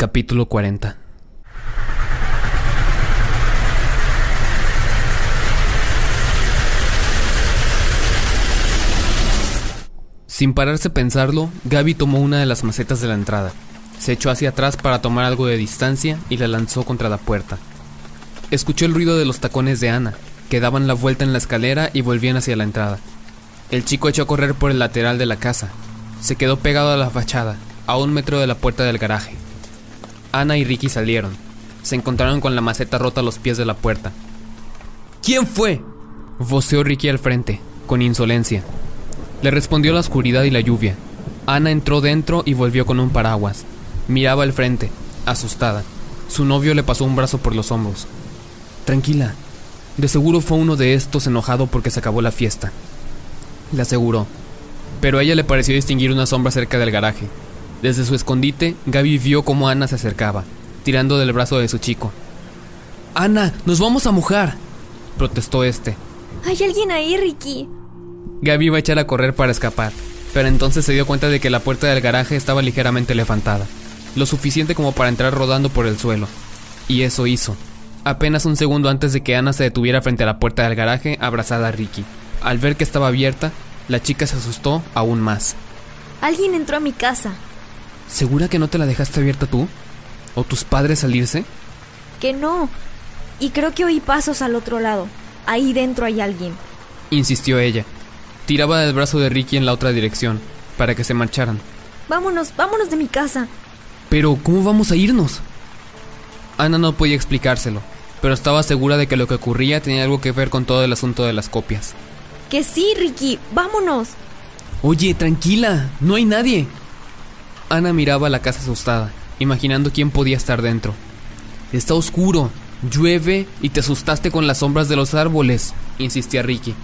Capítulo 40 Sin pararse a pensarlo, Gaby tomó una de las macetas de la entrada, se echó hacia atrás para tomar algo de distancia y la lanzó contra la puerta. Escuchó el ruido de los tacones de Ana, que daban la vuelta en la escalera y volvían hacia la entrada. El chico echó a correr por el lateral de la casa. Se quedó pegado a la fachada, a un metro de la puerta del garaje. Ana y Ricky salieron. Se encontraron con la maceta rota a los pies de la puerta. ¿Quién fue? voceó Ricky al frente, con insolencia. Le respondió la oscuridad y la lluvia. Ana entró dentro y volvió con un paraguas. Miraba al frente, asustada. Su novio le pasó un brazo por los hombros. Tranquila, de seguro fue uno de estos enojado porque se acabó la fiesta. Le aseguró. Pero a ella le pareció distinguir una sombra cerca del garaje. Desde su escondite, Gaby vio cómo Ana se acercaba, tirando del brazo de su chico. Ana, nos vamos a mojar, protestó este. Hay alguien ahí, Ricky. Gaby iba a echar a correr para escapar, pero entonces se dio cuenta de que la puerta del garaje estaba ligeramente levantada, lo suficiente como para entrar rodando por el suelo. Y eso hizo. Apenas un segundo antes de que Ana se detuviera frente a la puerta del garaje, abrazada a Ricky. Al ver que estaba abierta, la chica se asustó aún más. Alguien entró a mi casa. ¿Segura que no te la dejaste abierta tú? ¿O tus padres salirse? Que no. Y creo que oí pasos al otro lado. Ahí dentro hay alguien. Insistió ella. Tiraba del brazo de Ricky en la otra dirección, para que se marcharan. Vámonos, vámonos de mi casa. Pero, ¿cómo vamos a irnos? Ana no podía explicárselo, pero estaba segura de que lo que ocurría tenía algo que ver con todo el asunto de las copias. Que sí, Ricky, vámonos. Oye, tranquila, no hay nadie. Ana miraba la casa asustada, imaginando quién podía estar dentro. Está oscuro, llueve y te asustaste con las sombras de los árboles, insistía Ricky.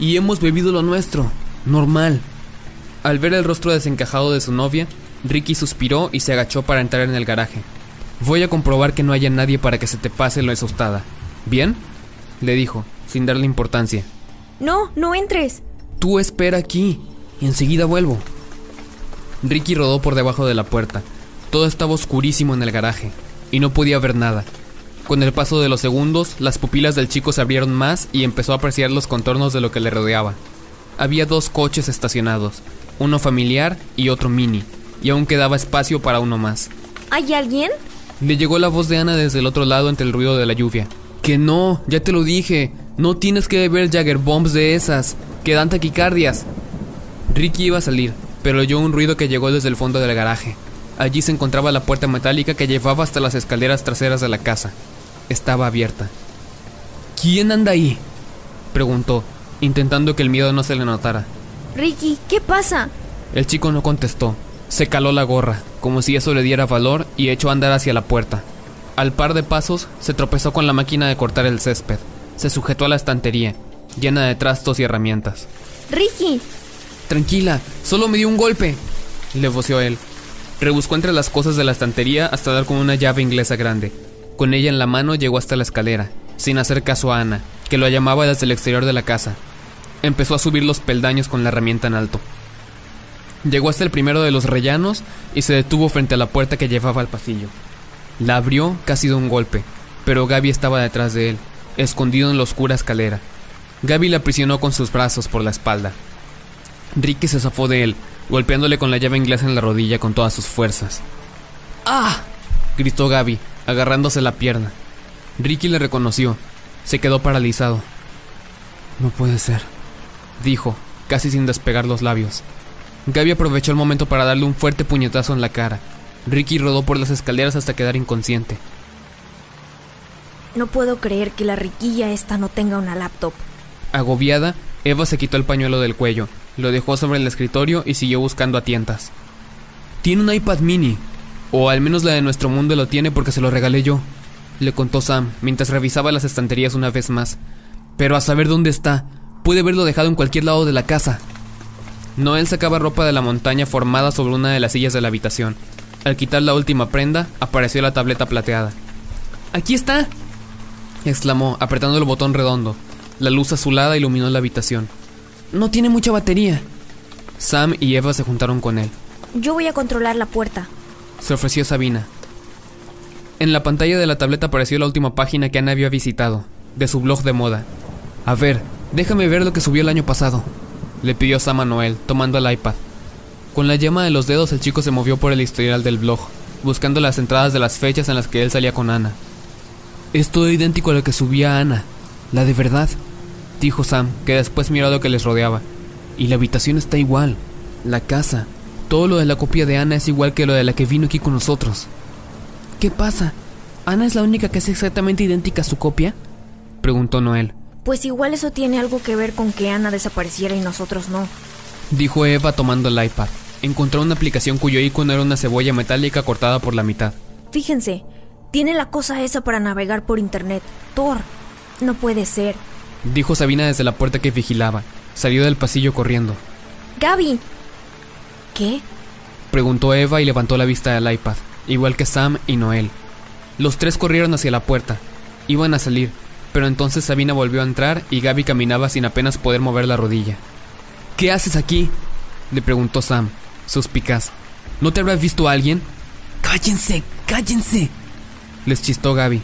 Y hemos bebido lo nuestro, normal. Al ver el rostro desencajado de su novia, Ricky suspiró y se agachó para entrar en el garaje. Voy a comprobar que no haya nadie para que se te pase lo asustada. ¿Bien? le dijo, sin darle importancia. No, no entres. Tú espera aquí, y enseguida vuelvo. Ricky rodó por debajo de la puerta. Todo estaba oscurísimo en el garaje, y no podía ver nada. Con el paso de los segundos, las pupilas del chico se abrieron más y empezó a apreciar los contornos de lo que le rodeaba. Había dos coches estacionados, uno familiar y otro mini, y aún quedaba espacio para uno más. ¿Hay alguien? Le llegó la voz de Ana desde el otro lado entre el ruido de la lluvia. Que no, ya te lo dije, no tienes que beber Jagger Bombs de esas, que dan taquicardias. Ricky iba a salir, pero oyó un ruido que llegó desde el fondo del garaje. Allí se encontraba la puerta metálica que llevaba hasta las escaleras traseras de la casa. Estaba abierta. ¿Quién anda ahí? preguntó, intentando que el miedo no se le notara. Ricky, ¿qué pasa? El chico no contestó. Se caló la gorra, como si eso le diera valor, y echó a andar hacia la puerta. Al par de pasos, se tropezó con la máquina de cortar el césped. Se sujetó a la estantería, llena de trastos y herramientas. Ricky. Tranquila, solo me dio un golpe, le voció él. Rebuscó entre las cosas de la estantería hasta dar con una llave inglesa grande. Con ella en la mano llegó hasta la escalera, sin hacer caso a Ana, que lo llamaba desde el exterior de la casa. Empezó a subir los peldaños con la herramienta en alto. Llegó hasta el primero de los rellanos y se detuvo frente a la puerta que llevaba al pasillo. La abrió casi de un golpe, pero Gaby estaba detrás de él, escondido en la oscura escalera. Gaby la aprisionó con sus brazos por la espalda. Ricky se zafó de él, golpeándole con la llave inglesa en la rodilla con todas sus fuerzas. ¡Ah! gritó Gaby, agarrándose la pierna. Ricky le reconoció. Se quedó paralizado. No puede ser, dijo, casi sin despegar los labios. Gaby aprovechó el momento para darle un fuerte puñetazo en la cara. Ricky rodó por las escaleras hasta quedar inconsciente. No puedo creer que la riquilla esta no tenga una laptop. Agobiada, Eva se quitó el pañuelo del cuello, lo dejó sobre el escritorio y siguió buscando a tientas. Tiene un iPad mini, o al menos la de nuestro mundo lo tiene porque se lo regalé yo, le contó Sam mientras revisaba las estanterías una vez más. Pero a saber dónde está, puede haberlo dejado en cualquier lado de la casa. Noel sacaba ropa de la montaña formada sobre una de las sillas de la habitación. Al quitar la última prenda, apareció la tableta plateada. ¡Aquí está! exclamó, apretando el botón redondo. La luz azulada iluminó la habitación. No tiene mucha batería. Sam y Eva se juntaron con él. Yo voy a controlar la puerta. Se ofreció Sabina. En la pantalla de la tableta apareció la última página que Ana había visitado, de su blog de moda. A ver, déjame ver lo que subió el año pasado, le pidió Sam a Noel, tomando el iPad. Con la yema de los dedos el chico se movió por el historial del blog, buscando las entradas de las fechas en las que él salía con Ana. Es todo idéntico a lo que subía Ana, la de verdad, dijo Sam, que después miró lo que les rodeaba. Y la habitación está igual, la casa, todo lo de la copia de Ana es igual que lo de la que vino aquí con nosotros. ¿Qué pasa? ¿Ana es la única que es exactamente idéntica a su copia? preguntó Noel. Pues igual eso tiene algo que ver con que Ana desapareciera y nosotros no. Dijo Eva tomando el iPad. Encontró una aplicación cuyo icono era una cebolla metálica cortada por la mitad. Fíjense, tiene la cosa esa para navegar por internet. Thor. No puede ser. Dijo Sabina desde la puerta que vigilaba. Salió del pasillo corriendo. Gaby. ¿Qué? Preguntó Eva y levantó la vista del iPad, igual que Sam y Noel. Los tres corrieron hacia la puerta. Iban a salir, pero entonces Sabina volvió a entrar y Gaby caminaba sin apenas poder mover la rodilla. ¿Qué haces aquí? le preguntó Sam, suspicaz. ¿No te habrás visto a alguien? Cállense, cállense, les chistó Gaby.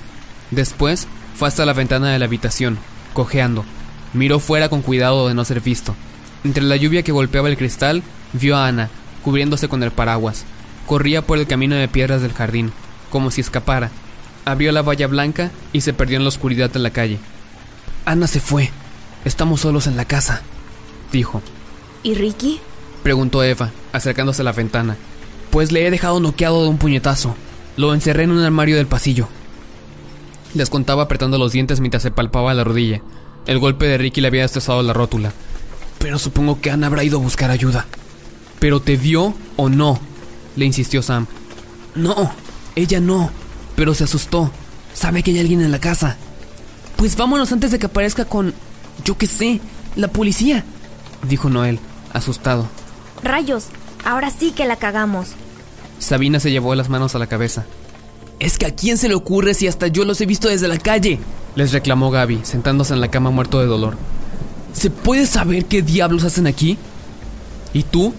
Después fue hasta la ventana de la habitación, cojeando. Miró fuera con cuidado de no ser visto. Entre la lluvia que golpeaba el cristal, vio a Ana, cubriéndose con el paraguas. Corría por el camino de piedras del jardín, como si escapara. Abrió la valla blanca y se perdió en la oscuridad de la calle. Ana se fue. Estamos solos en la casa, dijo. ¿Y Ricky? Preguntó Eva, acercándose a la ventana. Pues le he dejado noqueado de un puñetazo. Lo encerré en un armario del pasillo. Les contaba apretando los dientes mientras se palpaba la rodilla. El golpe de Ricky le había destrozado la rótula. Pero supongo que Ana habrá ido a buscar ayuda. ¿Pero te vio o no? Le insistió Sam. No, ella no. Pero se asustó. Sabe que hay alguien en la casa. Pues vámonos antes de que aparezca con... Yo qué sé, la policía. Dijo Noel, asustado. Rayos, ahora sí que la cagamos. Sabina se llevó las manos a la cabeza. Es que a quién se le ocurre si hasta yo los he visto desde la calle, les reclamó Gaby, sentándose en la cama muerto de dolor. ¿Se puede saber qué diablos hacen aquí? ¿Y tú?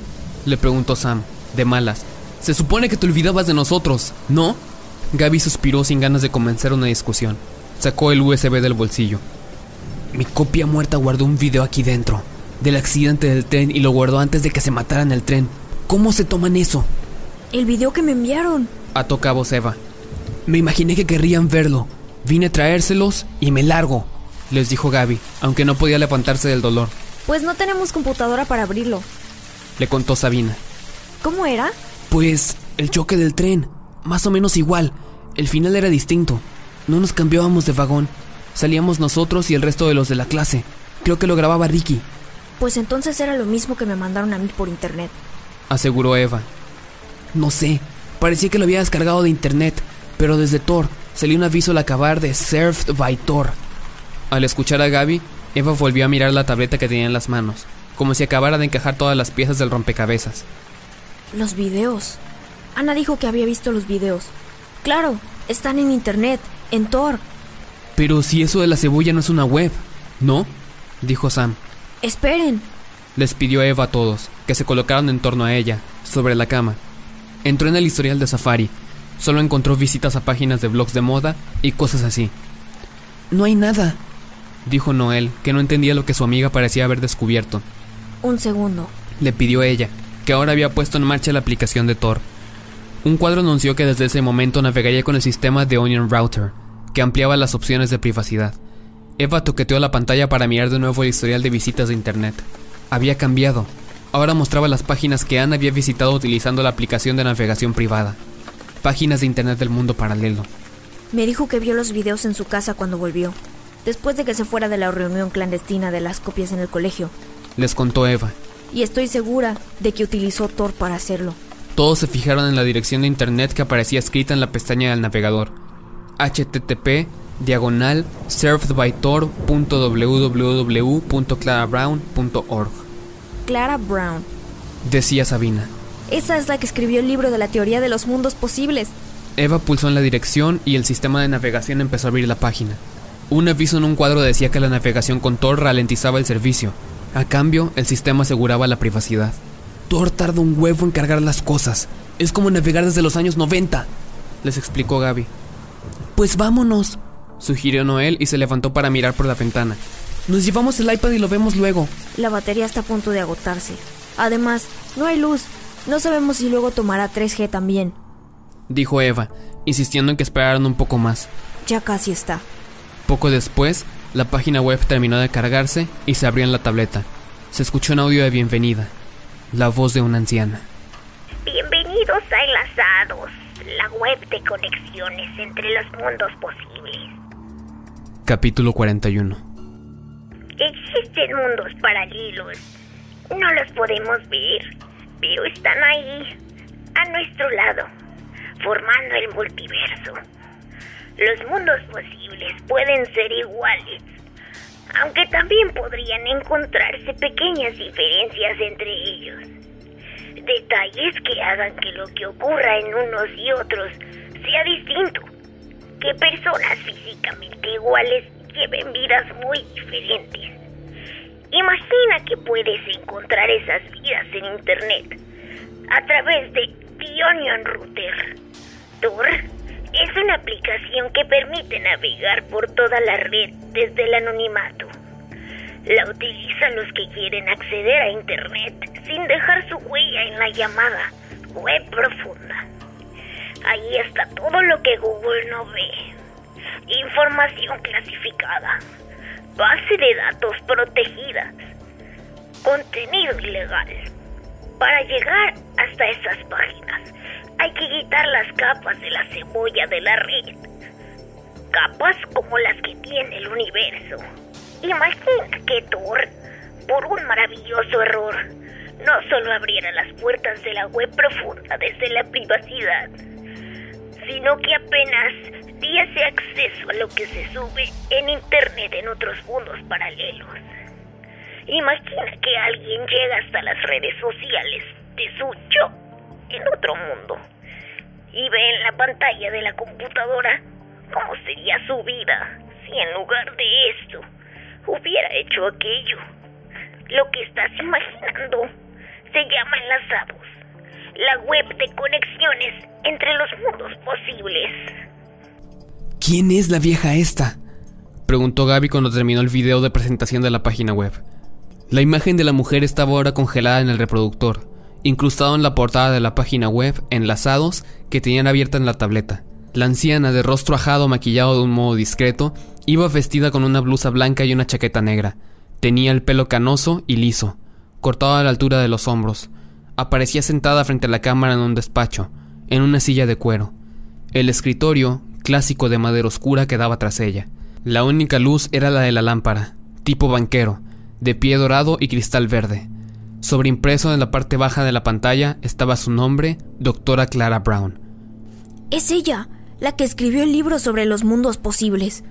le preguntó Sam, de malas. Se supone que te olvidabas de nosotros, ¿no? Gaby suspiró sin ganas de comenzar una discusión. Sacó el USB del bolsillo. Mi copia muerta guardó un video aquí dentro, del accidente del tren y lo guardó antes de que se mataran el tren. ¿Cómo se toman eso? El video que me enviaron. Ató cabos Eva. Me imaginé que querrían verlo. Vine a traérselos y me largo, les dijo Gaby, aunque no podía levantarse del dolor. Pues no tenemos computadora para abrirlo. Le contó Sabina. ¿Cómo era? Pues el choque del tren. Más o menos igual. El final era distinto. No nos cambiábamos de vagón. Salíamos nosotros y el resto de los de la clase. Creo que lo grababa Ricky. Pues entonces era lo mismo que me mandaron a mí por internet. Aseguró Eva. No sé. Parecía que lo había descargado de internet. Pero desde Thor salió un aviso al acabar de Served by Thor. Al escuchar a Gaby, Eva volvió a mirar la tableta que tenía en las manos, como si acabara de encajar todas las piezas del rompecabezas. Los videos. Ana dijo que había visto los videos. Claro, están en internet, en Thor. Pero si eso de la cebolla no es una web, ¿no? dijo Sam. Esperen. Les pidió Eva a todos, que se colocaran en torno a ella, sobre la cama. Entró en el historial de Safari Solo encontró visitas a páginas de blogs de moda y cosas así. No hay nada, dijo Noel, que no entendía lo que su amiga parecía haber descubierto. Un segundo. Le pidió ella, que ahora había puesto en marcha la aplicación de Tor. Un cuadro anunció que desde ese momento navegaría con el sistema de Onion Router, que ampliaba las opciones de privacidad. Eva toqueteó la pantalla para mirar de nuevo el historial de visitas de Internet. Había cambiado. Ahora mostraba las páginas que Anne había visitado utilizando la aplicación de navegación privada páginas de internet del mundo paralelo. Me dijo que vio los videos en su casa cuando volvió, después de que se fuera de la reunión clandestina de las copias en el colegio. Les contó Eva. Y estoy segura de que utilizó Tor para hacerlo. Todos se fijaron en la dirección de internet que aparecía escrita en la pestaña del navegador. http diagonal servedbytor.www.clarabrown.org Clara Brown. Decía Sabina. Esa es la que escribió el libro de la teoría de los mundos posibles. Eva pulsó en la dirección y el sistema de navegación empezó a abrir la página. Un aviso en un cuadro decía que la navegación con Tor ralentizaba el servicio. A cambio, el sistema aseguraba la privacidad. Tor tarda un huevo en cargar las cosas. Es como navegar desde los años 90, les explicó Gaby. Pues vámonos, sugirió Noel y se levantó para mirar por la ventana. Nos llevamos el iPad y lo vemos luego. La batería está a punto de agotarse. Además, no hay luz. No sabemos si luego tomará 3G también. Dijo Eva, insistiendo en que esperaran un poco más. Ya casi está. Poco después, la página web terminó de cargarse y se abrió en la tableta. Se escuchó un audio de bienvenida, la voz de una anciana. Bienvenidos a Enlazados, la web de conexiones entre los mundos posibles. Capítulo 41 Existen mundos paralelos. No los podemos ver, pero están ahí, a nuestro lado, formando el multiverso. Los mundos posibles pueden ser iguales, aunque también podrían encontrarse pequeñas diferencias entre ellos. Detalles que hagan que lo que ocurra en unos y otros sea distinto, que personas físicamente iguales lleven vidas muy diferentes. Imagina que puedes encontrar esas vidas en Internet a través de The Onion Router. Tor es una aplicación que permite navegar por toda la red desde el anonimato. La utilizan los que quieren acceder a Internet sin dejar su huella en la llamada web profunda. Ahí está todo lo que Google no ve. Información clasificada, base de datos protegida, contenido ilegal. Para llegar hasta esas páginas hay que quitar las capas de la cebolla de la red. Capas como las que tiene el universo. Imagina que Thor, por un maravilloso error, no solo abriera las puertas de la web profunda desde la privacidad, sino que apenas diese acceso a lo que se sube en Internet en otros mundos paralelos. Imagina que alguien llega hasta las redes sociales de su yo en otro mundo y ve en la pantalla de la computadora cómo sería su vida si en lugar de esto hubiera hecho aquello. Lo que estás imaginando se llama enlazados, la web de conexiones entre los mundos posibles. ¿Quién es la vieja esta? Preguntó Gaby cuando terminó el video de presentación de la página web. La imagen de la mujer estaba ahora congelada en el reproductor, incrustado en la portada de la página web, enlazados que tenían abierta en la tableta. La anciana, de rostro ajado maquillado de un modo discreto, iba vestida con una blusa blanca y una chaqueta negra. Tenía el pelo canoso y liso, cortado a la altura de los hombros. Aparecía sentada frente a la cámara en un despacho, en una silla de cuero. El escritorio, clásico de madera oscura, quedaba tras ella. La única luz era la de la lámpara, tipo banquero, de pie dorado y cristal verde. Sobreimpreso en la parte baja de la pantalla estaba su nombre, Doctora Clara Brown. Es ella, la que escribió el libro sobre los mundos posibles.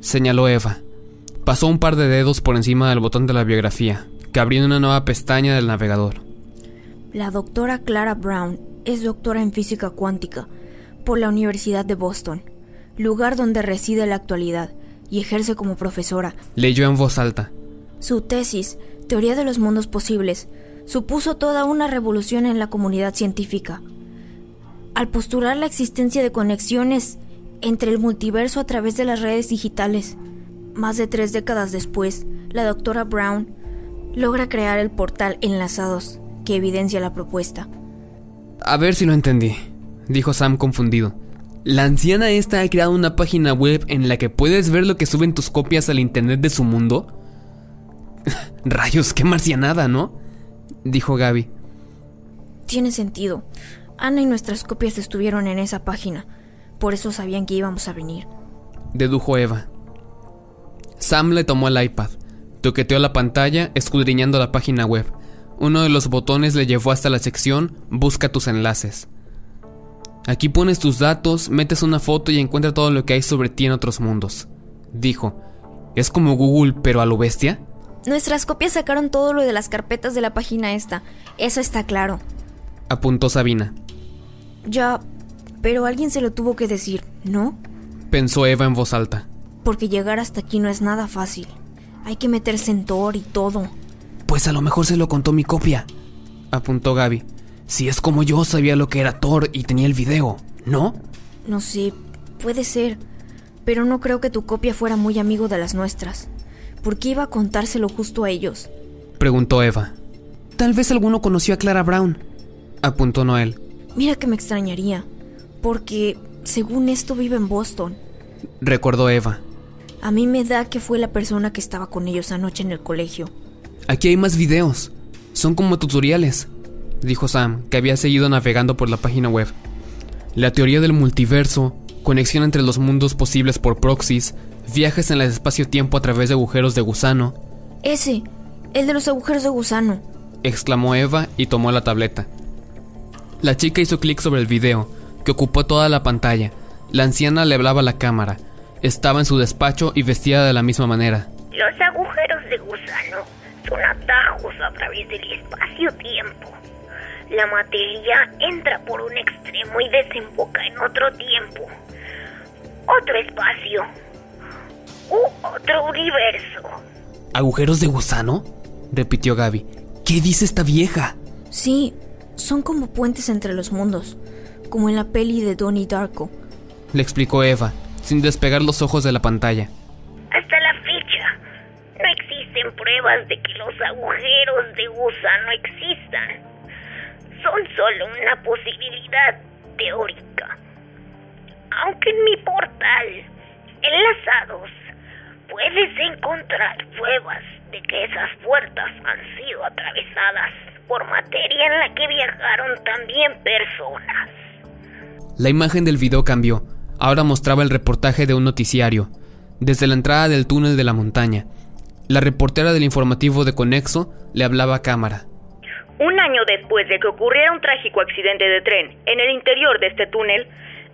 Señaló Eva. Pasó un par de dedos por encima del botón de la biografía, que abrió una nueva pestaña del navegador. La doctora Clara Brown es doctora en física cuántica por la Universidad de Boston, lugar donde reside en la actualidad y ejerce como profesora. Leyó en voz alta. Su tesis, Teoría de los Mundos Posibles, supuso toda una revolución en la comunidad científica. Al postular la existencia de conexiones entre el multiverso a través de las redes digitales, más de tres décadas después, la doctora Brown logra crear el portal Enlazados, que evidencia la propuesta. A ver si lo entendí, dijo Sam confundido. La anciana esta ha creado una página web en la que puedes ver lo que suben tus copias al internet de su mundo. Rayos, qué marcianada, ¿no? dijo Gaby. Tiene sentido. Ana y nuestras copias estuvieron en esa página. Por eso sabían que íbamos a venir. Dedujo Eva. Sam le tomó el iPad, toqueteó la pantalla, escudriñando la página web. Uno de los botones le llevó hasta la sección Busca tus enlaces. Aquí pones tus datos, metes una foto y encuentra todo lo que hay sobre ti en otros mundos. Dijo, ¿es como Google pero a lo bestia? Nuestras copias sacaron todo lo de las carpetas de la página esta. Eso está claro. Apuntó Sabina. Ya, pero alguien se lo tuvo que decir, ¿no? Pensó Eva en voz alta. Porque llegar hasta aquí no es nada fácil. Hay que meterse en Thor y todo. Pues a lo mejor se lo contó mi copia, apuntó Gaby. Si es como yo, sabía lo que era Thor y tenía el video, ¿no? No sé, Puede ser, pero no creo que tu copia fuera muy amigo de las nuestras. ¿Por qué iba a contárselo justo a ellos? Preguntó Eva. Tal vez alguno conoció a Clara Brown, apuntó Noel. Mira que me extrañaría, porque según esto vive en Boston. Recordó Eva. A mí me da que fue la persona que estaba con ellos anoche en el colegio. Aquí hay más videos. Son como tutoriales, dijo Sam, que había seguido navegando por la página web. La teoría del multiverso, conexión entre los mundos posibles por proxies, viajes en el espacio-tiempo a través de agujeros de gusano. Ese, el de los agujeros de gusano, exclamó Eva y tomó la tableta. La chica hizo clic sobre el video, que ocupó toda la pantalla. La anciana le hablaba a la cámara. Estaba en su despacho y vestida de la misma manera. Los agujeros de gusano atajos a través del espacio-tiempo. La materia entra por un extremo y desemboca en otro tiempo, otro espacio u otro universo. ¿Agujeros de gusano? repitió Gaby. ¿Qué dice esta vieja? Sí, son como puentes entre los mundos, como en la peli de Donnie Darko. Le explicó Eva, sin despegar los ojos de la pantalla. Hasta la fecha, no existen pruebas de que los agujeros de gusano existan son solo una posibilidad teórica. Aunque en mi portal, enlazados, puedes encontrar pruebas de que esas puertas han sido atravesadas por materia en la que viajaron también personas. La imagen del video cambió. Ahora mostraba el reportaje de un noticiario, desde la entrada del túnel de la montaña. La reportera del informativo de Conexo le hablaba a cámara. Un año después de que ocurriera un trágico accidente de tren en el interior de este túnel,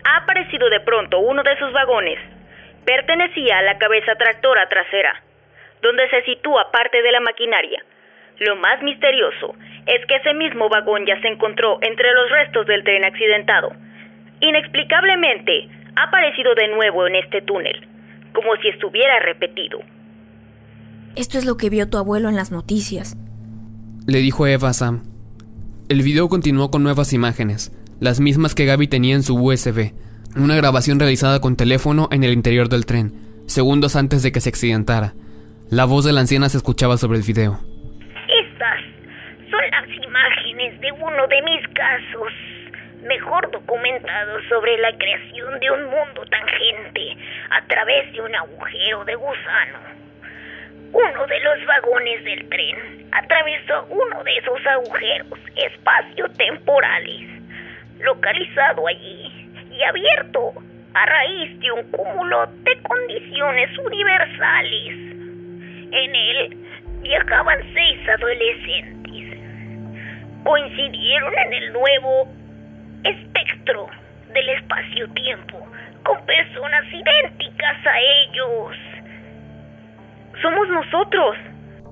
ha aparecido de pronto uno de sus vagones. Pertenecía a la cabeza tractora trasera, donde se sitúa parte de la maquinaria. Lo más misterioso es que ese mismo vagón ya se encontró entre los restos del tren accidentado. Inexplicablemente, ha aparecido de nuevo en este túnel, como si estuviera repetido. Esto es lo que vio tu abuelo en las noticias le dijo Eva a Sam. El video continuó con nuevas imágenes, las mismas que Gaby tenía en su USB, una grabación realizada con teléfono en el interior del tren, segundos antes de que se accidentara. La voz de la anciana se escuchaba sobre el video. Estas son las imágenes de uno de mis casos mejor documentados sobre la creación de un mundo tangente a través de un agujero de gusano. Uno de los vagones del tren atravesó uno de esos agujeros espacio-temporales, localizado allí y abierto a raíz de un cúmulo de condiciones universales. En él viajaban seis adolescentes. Coincidieron en el nuevo espectro del espacio-tiempo con personas idénticas a ellos somos nosotros,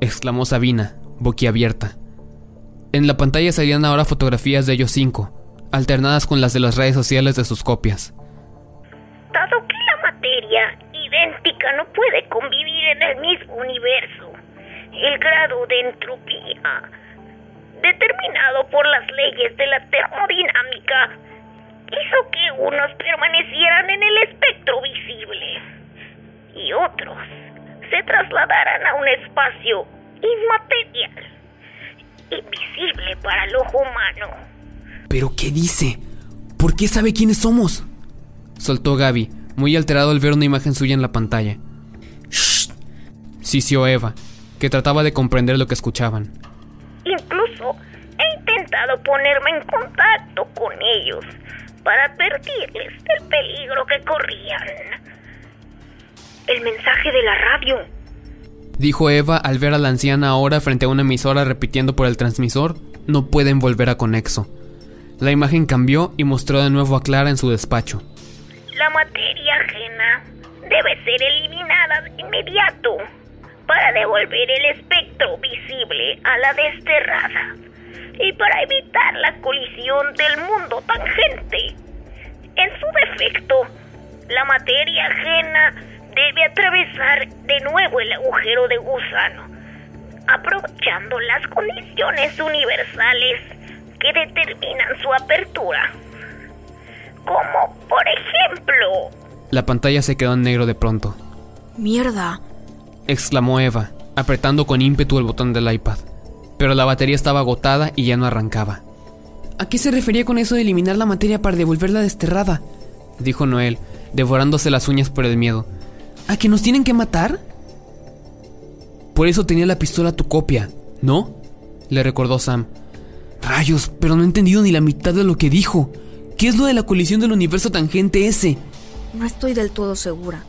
exclamó Sabina, boquiabierta. En la pantalla salían ahora fotografías de ellos cinco, alternadas con las de las redes sociales de sus copias. Dado que la materia idéntica no puede convivir en el mismo universo, el grado de entropía, determinado por las leyes de la termodinámica, hizo que unos permanecieran en el espectro visible y otros se trasladaran a un espacio inmaterial, invisible para el ojo humano. ¿Pero qué dice? ¿Por qué sabe quiénes somos? Soltó Gaby, muy alterado al ver una imagen suya en la pantalla. ¡Shh! Sisió Eva, que trataba de comprender lo que escuchaban. Incluso he intentado ponerme en contacto con ellos para advertirles del peligro que corrían el mensaje de la radio. Dijo Eva al ver a la anciana ahora frente a una emisora repitiendo por el transmisor, no pueden volver a Conexo. La imagen cambió y mostró de nuevo a Clara en su despacho. La materia ajena debe ser eliminada de inmediato para devolver el espectro visible a la desterrada y para evitar la colisión del mundo tangente. En su defecto, la materia ajena debe atravesar de nuevo el agujero de gusano, aprovechando las condiciones universales que determinan su apertura, como por ejemplo La pantalla se quedó en negro de pronto. ¡Mierda! exclamó Eva, apretando con ímpetu el botón del iPad. Pero la batería estaba agotada y ya no arrancaba. ¿A qué se refería con eso de eliminar la materia para devolverla desterrada? dijo Noel, devorándose las uñas por el miedo. ¿A que nos tienen que matar? Por eso tenía la pistola tu copia, ¿no? le recordó Sam. Rayos, pero no he entendido ni la mitad de lo que dijo. ¿Qué es lo de la colisión del universo tangente ese? No estoy del todo segura.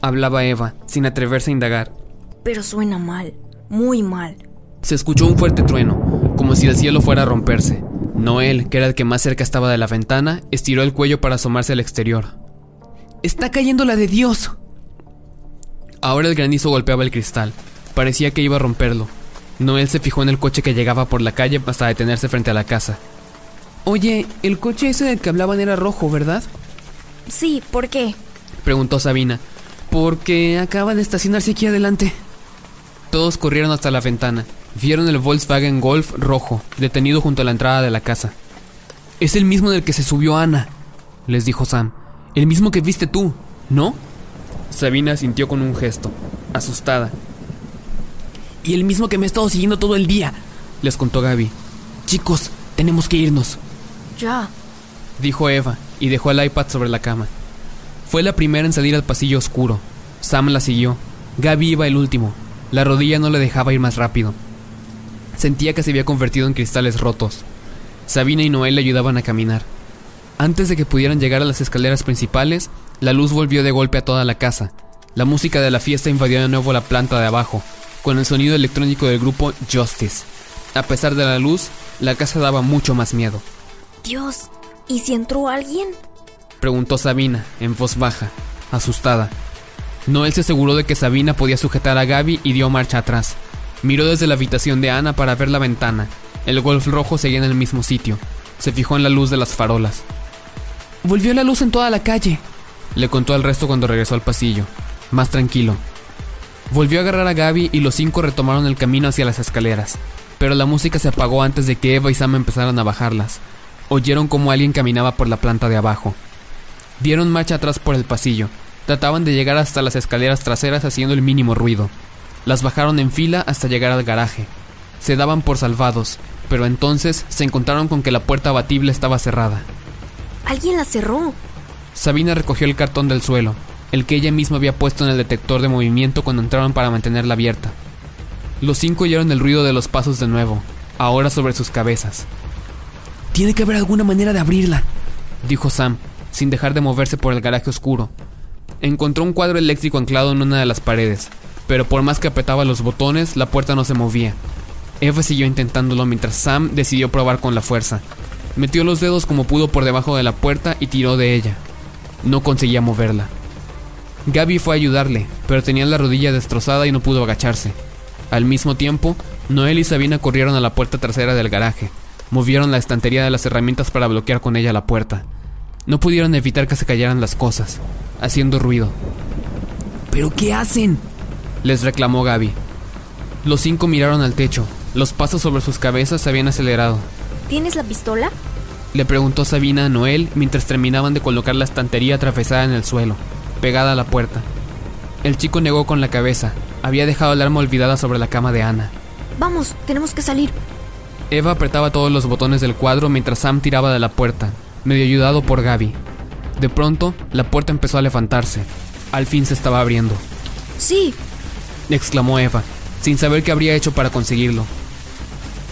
Hablaba Eva, sin atreverse a indagar. Pero suena mal, muy mal. Se escuchó un fuerte trueno, como si el cielo fuera a romperse. Noel, que era el que más cerca estaba de la ventana, estiró el cuello para asomarse al exterior. Está cayendo la de Dios. Ahora el granizo golpeaba el cristal. Parecía que iba a romperlo. Noel se fijó en el coche que llegaba por la calle hasta detenerse frente a la casa. Oye, el coche ese del que hablaban era rojo, ¿verdad? Sí, ¿por qué? Preguntó Sabina. Porque acaba de estacionarse aquí adelante. Todos corrieron hasta la ventana. Vieron el Volkswagen Golf rojo, detenido junto a la entrada de la casa. Es el mismo del que se subió Ana, les dijo Sam. El mismo que viste tú, ¿no? Sabina sintió con un gesto, asustada. Y el mismo que me ha estado siguiendo todo el día, les contó Gaby. Chicos, tenemos que irnos. Ya, dijo Eva, y dejó el iPad sobre la cama. Fue la primera en salir al pasillo oscuro. Sam la siguió. Gaby iba el último. La rodilla no le dejaba ir más rápido. Sentía que se había convertido en cristales rotos. Sabina y Noel le ayudaban a caminar. Antes de que pudieran llegar a las escaleras principales, la luz volvió de golpe a toda la casa. La música de la fiesta invadió de nuevo la planta de abajo, con el sonido electrónico del grupo Justice. A pesar de la luz, la casa daba mucho más miedo. Dios, ¿y si entró alguien? Preguntó Sabina, en voz baja, asustada. Noel se aseguró de que Sabina podía sujetar a Gaby y dio marcha atrás. Miró desde la habitación de Ana para ver la ventana. El golf rojo seguía en el mismo sitio. Se fijó en la luz de las farolas. Volvió la luz en toda la calle, le contó al resto cuando regresó al pasillo, más tranquilo. Volvió a agarrar a Gaby y los cinco retomaron el camino hacia las escaleras, pero la música se apagó antes de que Eva y Sam empezaran a bajarlas. Oyeron como alguien caminaba por la planta de abajo. Dieron marcha atrás por el pasillo. Trataban de llegar hasta las escaleras traseras haciendo el mínimo ruido. Las bajaron en fila hasta llegar al garaje. Se daban por salvados, pero entonces se encontraron con que la puerta abatible estaba cerrada. Alguien la cerró. Sabina recogió el cartón del suelo, el que ella misma había puesto en el detector de movimiento cuando entraron para mantenerla abierta. Los cinco oyeron el ruido de los pasos de nuevo, ahora sobre sus cabezas. Tiene que haber alguna manera de abrirla, dijo Sam, sin dejar de moverse por el garaje oscuro. Encontró un cuadro eléctrico anclado en una de las paredes, pero por más que apretaba los botones, la puerta no se movía. Eva siguió intentándolo mientras Sam decidió probar con la fuerza. Metió los dedos como pudo por debajo de la puerta y tiró de ella. No conseguía moverla. Gaby fue a ayudarle, pero tenía la rodilla destrozada y no pudo agacharse. Al mismo tiempo, Noel y Sabina corrieron a la puerta trasera del garaje. Movieron la estantería de las herramientas para bloquear con ella la puerta. No pudieron evitar que se cayeran las cosas, haciendo ruido. ¿Pero qué hacen? les reclamó Gaby. Los cinco miraron al techo. Los pasos sobre sus cabezas se habían acelerado. ¿Tienes la pistola? Le preguntó Sabina a Noel mientras terminaban de colocar la estantería atravesada en el suelo, pegada a la puerta. El chico negó con la cabeza. Había dejado el arma olvidada sobre la cama de Ana. Vamos, tenemos que salir. Eva apretaba todos los botones del cuadro mientras Sam tiraba de la puerta, medio ayudado por Gaby. De pronto, la puerta empezó a levantarse. Al fin se estaba abriendo. Sí, exclamó Eva, sin saber qué habría hecho para conseguirlo.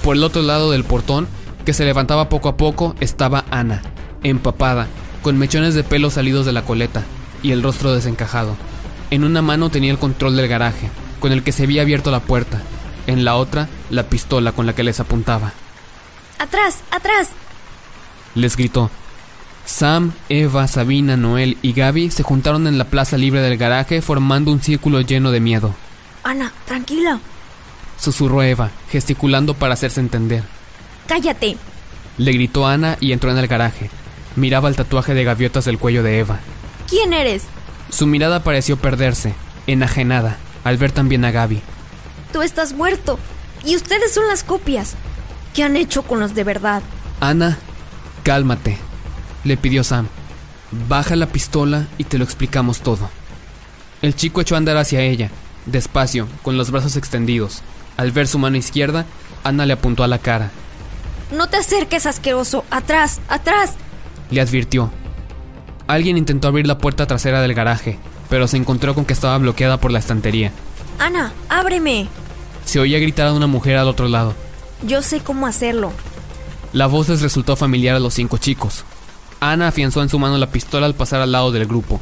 Por el otro lado del portón, que se levantaba poco a poco, estaba Ana, empapada, con mechones de pelo salidos de la coleta y el rostro desencajado. En una mano tenía el control del garaje, con el que se había abierto la puerta. En la otra, la pistola con la que les apuntaba. ¡Atrás! ¡Atrás! Les gritó. Sam, Eva, Sabina, Noel y Gaby se juntaron en la plaza libre del garaje formando un círculo lleno de miedo. Ana, tranquila. Susurró Eva, gesticulando para hacerse entender. Cállate. Le gritó Ana y entró en el garaje. Miraba el tatuaje de gaviotas del cuello de Eva. ¿Quién eres? Su mirada pareció perderse, enajenada, al ver también a Gaby. Tú estás muerto. Y ustedes son las copias. ¿Qué han hecho con los de verdad? Ana, cálmate, le pidió Sam. Baja la pistola y te lo explicamos todo. El chico echó a andar hacia ella, despacio, con los brazos extendidos. Al ver su mano izquierda, Ana le apuntó a la cara. No te acerques, asqueroso. Atrás, atrás. Le advirtió. Alguien intentó abrir la puerta trasera del garaje, pero se encontró con que estaba bloqueada por la estantería. Ana, ábreme. Se oía gritar a una mujer al otro lado. Yo sé cómo hacerlo. La voz les resultó familiar a los cinco chicos. Ana afianzó en su mano la pistola al pasar al lado del grupo.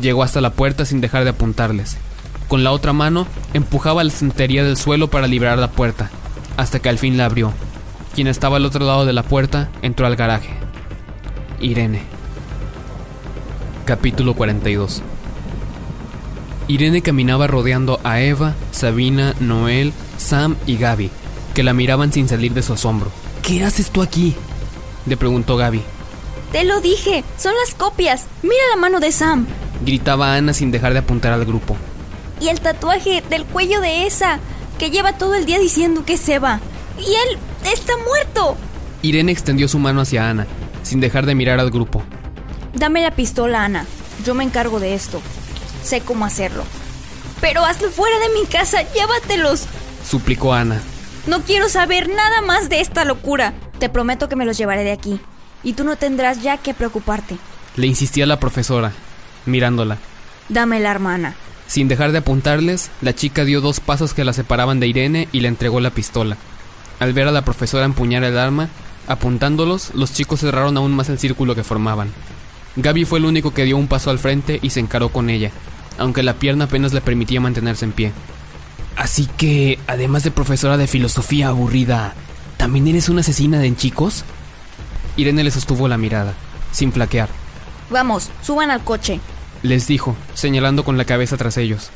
Llegó hasta la puerta sin dejar de apuntarles. Con la otra mano empujaba la estantería del suelo para liberar la puerta, hasta que al fin la abrió. Quien estaba al otro lado de la puerta entró al garaje. Irene. Capítulo 42 Irene caminaba rodeando a Eva, Sabina, Noel, Sam y Gaby, que la miraban sin salir de su asombro. ¿Qué haces tú aquí? Le preguntó Gaby. Te lo dije, son las copias. Mira la mano de Sam. Gritaba Ana sin dejar de apuntar al grupo. Y el tatuaje del cuello de esa, que lleva todo el día diciendo que se va. Y él está muerto. Irene extendió su mano hacia Ana, sin dejar de mirar al grupo. Dame la pistola, Ana. Yo me encargo de esto. Sé cómo hacerlo. Pero hazlo fuera de mi casa, llévatelos. Suplicó Ana. No quiero saber nada más de esta locura. Te prometo que me los llevaré de aquí. Y tú no tendrás ya que preocuparte. Le insistía la profesora, mirándola. Dame la hermana. Sin dejar de apuntarles, la chica dio dos pasos que la separaban de Irene y le entregó la pistola. Al ver a la profesora empuñar el arma, apuntándolos, los chicos cerraron aún más el círculo que formaban. Gaby fue el único que dio un paso al frente y se encaró con ella, aunque la pierna apenas le permitía mantenerse en pie. Así que, además de profesora de filosofía aburrida, ¿también eres una asesina de chicos? Irene le sostuvo la mirada, sin flaquear. Vamos, suban al coche. Les dijo, señalando con la cabeza tras ellos.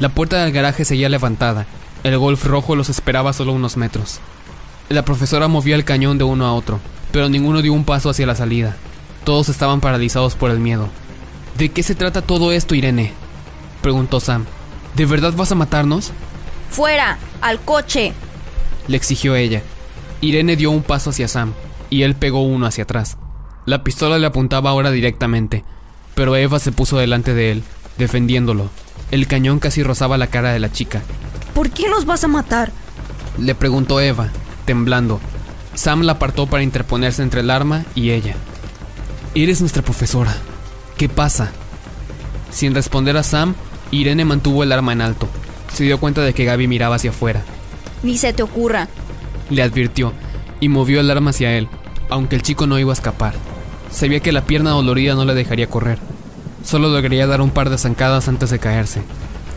La puerta del garaje seguía levantada. El golf rojo los esperaba solo unos metros. La profesora movía el cañón de uno a otro, pero ninguno dio un paso hacia la salida. Todos estaban paralizados por el miedo. ¿De qué se trata todo esto, Irene? preguntó Sam. ¿De verdad vas a matarnos? Fuera, al coche. Le exigió ella. Irene dio un paso hacia Sam, y él pegó uno hacia atrás. La pistola le apuntaba ahora directamente, pero Eva se puso delante de él, defendiéndolo. El cañón casi rozaba la cara de la chica. ¿Por qué nos vas a matar? Le preguntó Eva, temblando. Sam la apartó para interponerse entre el arma y ella. Eres nuestra profesora. ¿Qué pasa? Sin responder a Sam, Irene mantuvo el arma en alto. Se dio cuenta de que Gaby miraba hacia afuera. Ni se te ocurra. Le advirtió y movió el arma hacia él, aunque el chico no iba a escapar. Sabía que la pierna dolorida no le dejaría correr. Solo lograría dar un par de zancadas antes de caerse.